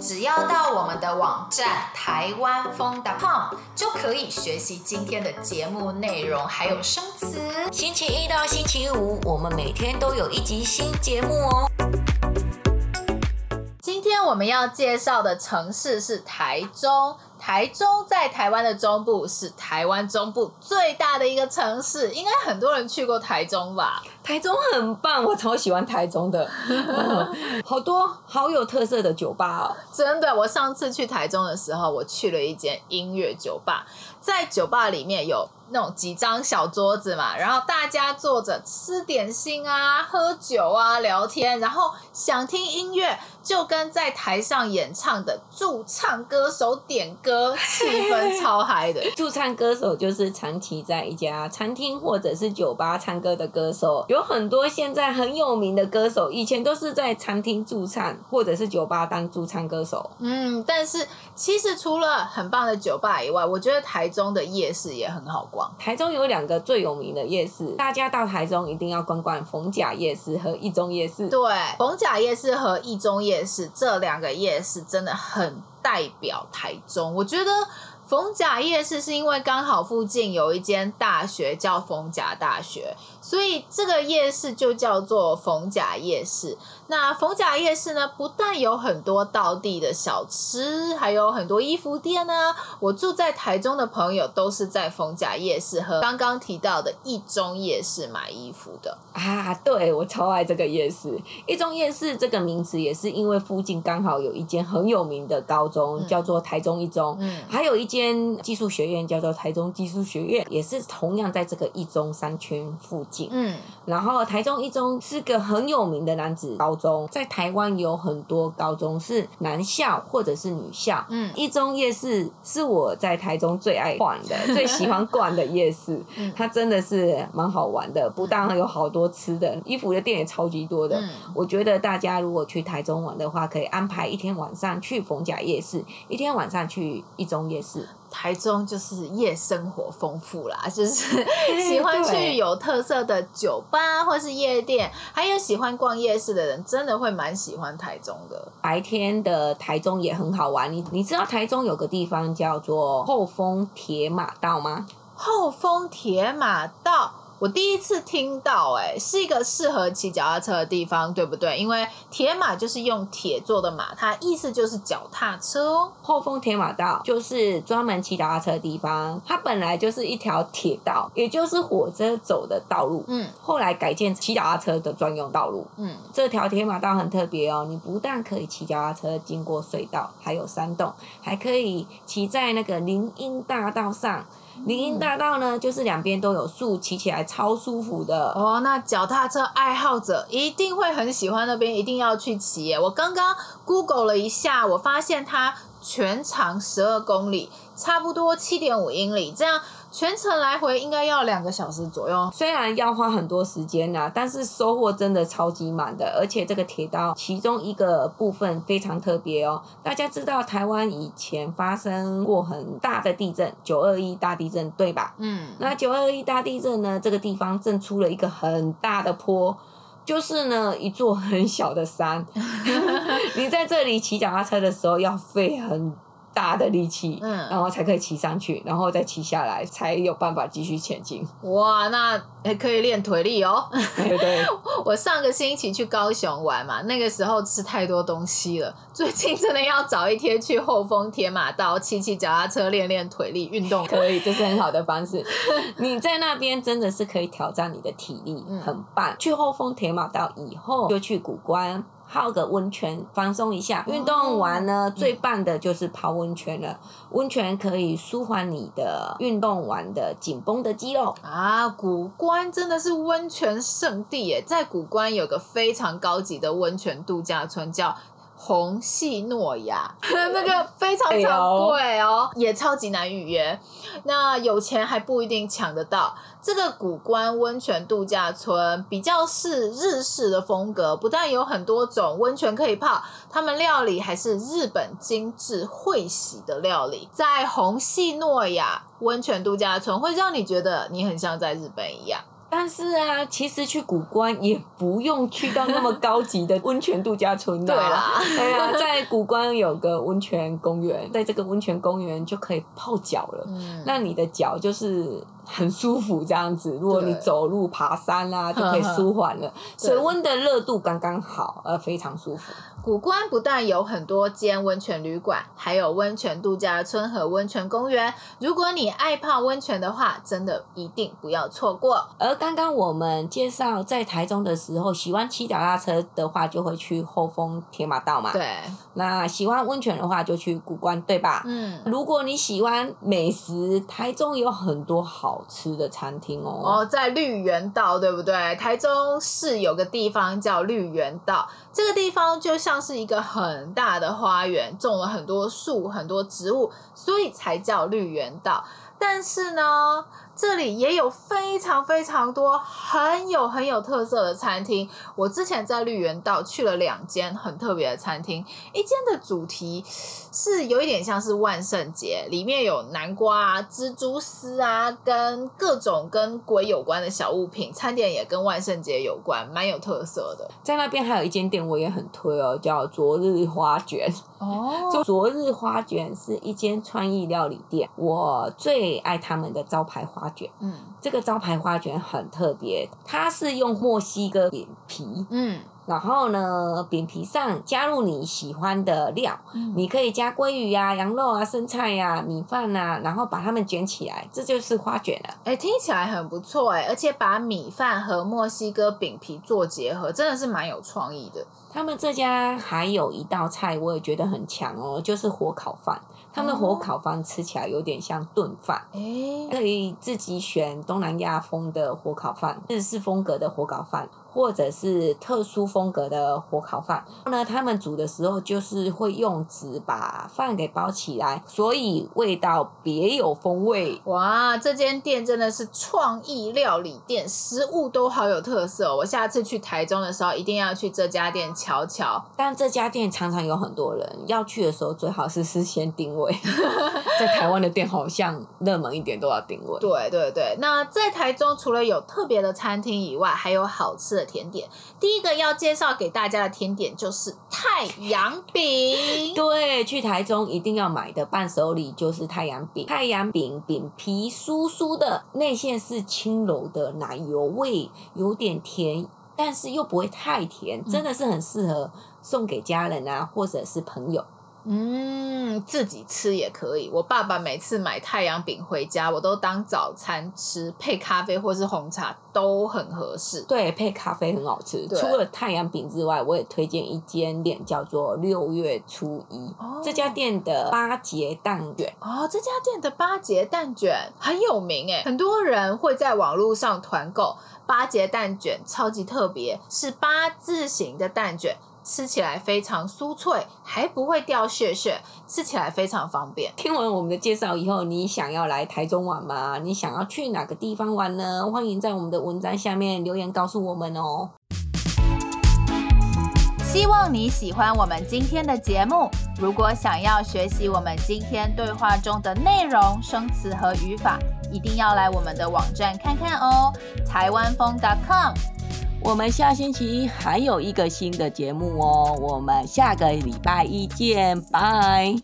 只要到我们的网站台湾风 .com 就可以学习今天的节目内容，还有生词。星期一到星期五，我们每天都有一集新节目哦。今天我们要介绍的城市是台中。台中在台湾的中部，是台湾中部最大的一个城市，应该很多人去过台中吧？台中很棒，我超喜欢台中的，好多好有特色的酒吧哦。真的，我上次去台中的时候，我去了一间音乐酒吧，在酒吧里面有那种几张小桌子嘛，然后大家坐着吃点心啊、喝酒啊、聊天，然后想听音乐。就跟在台上演唱的驻唱歌手点歌，气氛超嗨的。驻唱歌手就是长期在一家餐厅或者是酒吧唱歌的歌手，有很多现在很有名的歌手，以前都是在餐厅驻唱或者是酒吧当驻唱歌手。嗯，但是其实除了很棒的酒吧以外，我觉得台中的夜市也很好逛。台中有两个最有名的夜市，大家到台中一定要逛逛逢甲夜市和一中夜市。对，逢甲夜市和一中夜市。夜市这两个夜市真的很代表台中，我觉得。逢甲夜市是因为刚好附近有一间大学叫逢甲大学，所以这个夜市就叫做逢甲夜市。那逢甲夜市呢，不但有很多道地的小吃，还有很多衣服店呢。我住在台中的朋友都是在逢甲夜市和刚刚提到的一中夜市买衣服的啊。对，我超爱这个夜市。一中夜市这个名词也是因为附近刚好有一间很有名的高中，嗯、叫做台中一中，嗯，还有一间。间技术学院叫做台中技术学院，也是同样在这个一中商圈附近。嗯，然后台中一中是个很有名的男子高中，在台湾有很多高中是男校或者是女校。嗯，一中夜市是我在台中最爱逛的、最喜欢逛的夜市。它真的是蛮好玩的，不但有好多吃的，衣服的店也超级多的。我觉得大家如果去台中玩的话，可以安排一天晚上去逢甲夜市，一天晚上去一中夜市。台中就是夜生活丰富啦，就是喜欢去有特色的酒吧或是夜店，还有喜欢逛夜市的人，真的会蛮喜欢台中的。白天的台中也很好玩，你你知道台中有个地方叫做后丰铁马道吗？后丰铁马道。我第一次听到，哎，是一个适合骑脚踏车的地方，对不对？因为铁马就是用铁做的马，它意思就是脚踏车哦。后丰铁马道就是专门骑脚踏车的地方，它本来就是一条铁道，也就是火车走的道路。嗯，后来改建骑脚踏车的专用道路。嗯，这条铁马道很特别哦，你不但可以骑脚踏车经过隧道，还有山洞，还可以骑在那个林荫大道上。林荫大道呢，就是两边都有树，骑起来超舒服的哦。那脚踏车爱好者一定会很喜欢那边，一定要去骑。我刚刚 Google 了一下，我发现它全长十二公里，差不多七点五英里，这样。全程来回应该要两个小时左右，虽然要花很多时间啦，但是收获真的超级满的。而且这个铁道其中一个部分非常特别哦。大家知道台湾以前发生过很大的地震，九二一大地震，对吧？嗯。那九二一大地震呢，这个地方震出了一个很大的坡，就是呢一座很小的山。你在这里骑脚踏车的时候要费很。大的力气，嗯，然后才可以骑上去，然后再骑下来，才有办法继续前进。哇，那还可以练腿力哦。对对。我上个星期去高雄玩嘛，那个时候吃太多东西了。最近真的要找一天去后丰铁马道骑骑脚踏车练练腿力，运动可以，这是很好的方式。你在那边真的是可以挑战你的体力，嗯、很棒。去后丰铁马道以后，就去古关。泡个温泉，放松一下。运动完呢，最棒的就是泡温泉了。温泉可以舒缓你的运动完的紧绷的肌肉啊。古关真的是温泉圣地耶，在古关有个非常高级的温泉度假村，叫虹夕诺亚，那个非常非常贵哦，也超级难预约。那有钱还不一定抢得到。这个古关温泉度假村比较是日式的风格，不但有很多种温泉可以泡，他们料理还是日本精致会席的料理。在红系诺亚温泉度假村，会让你觉得你很像在日本一样。但是啊，其实去古关也不用去到那么 高级的温泉度假村的。对啦，对啊，在在谷关有个温泉公园，在这个温泉公园就可以泡脚了。嗯，那你的脚就是很舒服这样子。如果你走路、爬山啦、啊，就可以舒 缓了。水温的热度刚刚好，呃，非常舒服。谷关不但有很多间温泉旅馆，还有温泉度假村和温泉公园。如果你爱泡温泉的话，真的一定不要错过。而刚刚我们介绍在台中的时候，喜欢骑脚踏车的话，就会去后丰铁马道嘛。对。那喜欢温泉的话，就去古关，对吧？嗯。如果你喜欢美食，台中有很多好吃的餐厅哦。哦，在绿园道，对不对？台中市有个地方叫绿园道，这个地方就像。像是一个很大的花园，种了很多树、很多植物，所以才叫绿园道。但是呢，这里也有非常非常多很有很有特色的餐厅。我之前在绿园道去了两间很特别的餐厅，一间的主题是有一点像是万圣节，里面有南瓜啊、蜘蛛丝啊，跟各种跟鬼有关的小物品。餐点也跟万圣节有关，蛮有特色的。在那边还有一间店我也很推哦，叫昨日花卷。哦，就昨日花卷是一间川意料理店，我最爱他们的招牌花卷。嗯，这个招牌花卷很特别，它是用墨西哥饼皮。嗯。然后呢，饼皮上加入你喜欢的料，嗯、你可以加鲑鱼、啊、羊肉啊、生菜呀、啊、米饭啊，然后把它们卷起来，这就是花卷了。哎，听起来很不错哎，而且把米饭和墨西哥饼皮做结合，真的是蛮有创意的。他们这家还有一道菜，我也觉得很强哦，就是火烤饭。他们的火烤饭吃起来有点像炖饭，哎，可以自己选东南亚风的火烤饭、日式风格的火烤饭。或者是特殊风格的火烤饭，那他们煮的时候就是会用纸把饭给包起来，所以味道别有风味。哇，这间店真的是创意料理店，食物都好有特色。我下次去台中的时候一定要去这家店瞧瞧。但这家店常常有很多人要去的时候，最好是事先定位。在台湾的店好像热门一点都要定位。对对对，那在台中除了有特别的餐厅以外，还有好吃的。甜点，第一个要介绍给大家的甜点就是太阳饼。对，去台中一定要买的伴手礼就是太阳饼。太阳饼饼皮酥酥的，内馅是轻柔的奶油味，有点甜，但是又不会太甜，真的是很适合送给家人啊，或者是朋友。嗯，自己吃也可以。我爸爸每次买太阳饼回家，我都当早餐吃，配咖啡或是红茶都很合适。对，配咖啡很好吃。除了太阳饼之外，我也推荐一间店，叫做六月初一。哦，这家店的八节蛋卷。哦，这家店的八节蛋卷很有名诶，很多人会在网络上团购八节蛋卷，超级特别，是八字形的蛋卷。吃起来非常酥脆，还不会掉屑屑，吃起来非常方便。听完我们的介绍以后，你想要来台中玩吗？你想要去哪个地方玩呢？欢迎在我们的文章下面留言告诉我们哦。希望你喜欢我们今天的节目。如果想要学习我们今天对话中的内容、生词和语法，一定要来我们的网站看看哦，台湾风 .com。我们下星期还有一个新的节目哦，我们下个礼拜一见，拜。